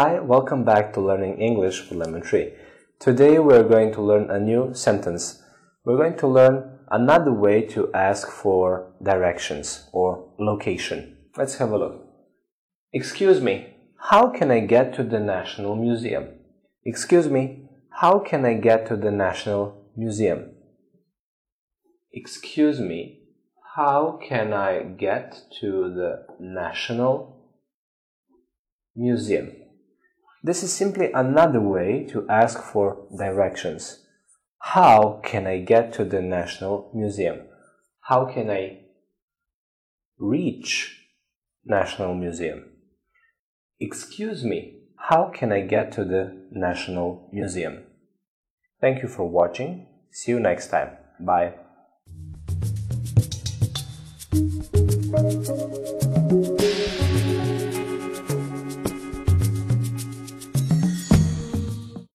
Hi, welcome back to Learning English with Lemon Tree. Today we're going to learn a new sentence. We're going to learn another way to ask for directions or location. Let's have a look. Excuse me, how can I get to the National Museum? Excuse me, how can I get to the National Museum? Excuse me, how can I get to the National Museum? This is simply another way to ask for directions. How can I get to the National Museum? How can I reach National Museum? Excuse me, how can I get to the National Museum? Thank you for watching. See you next time. Bye.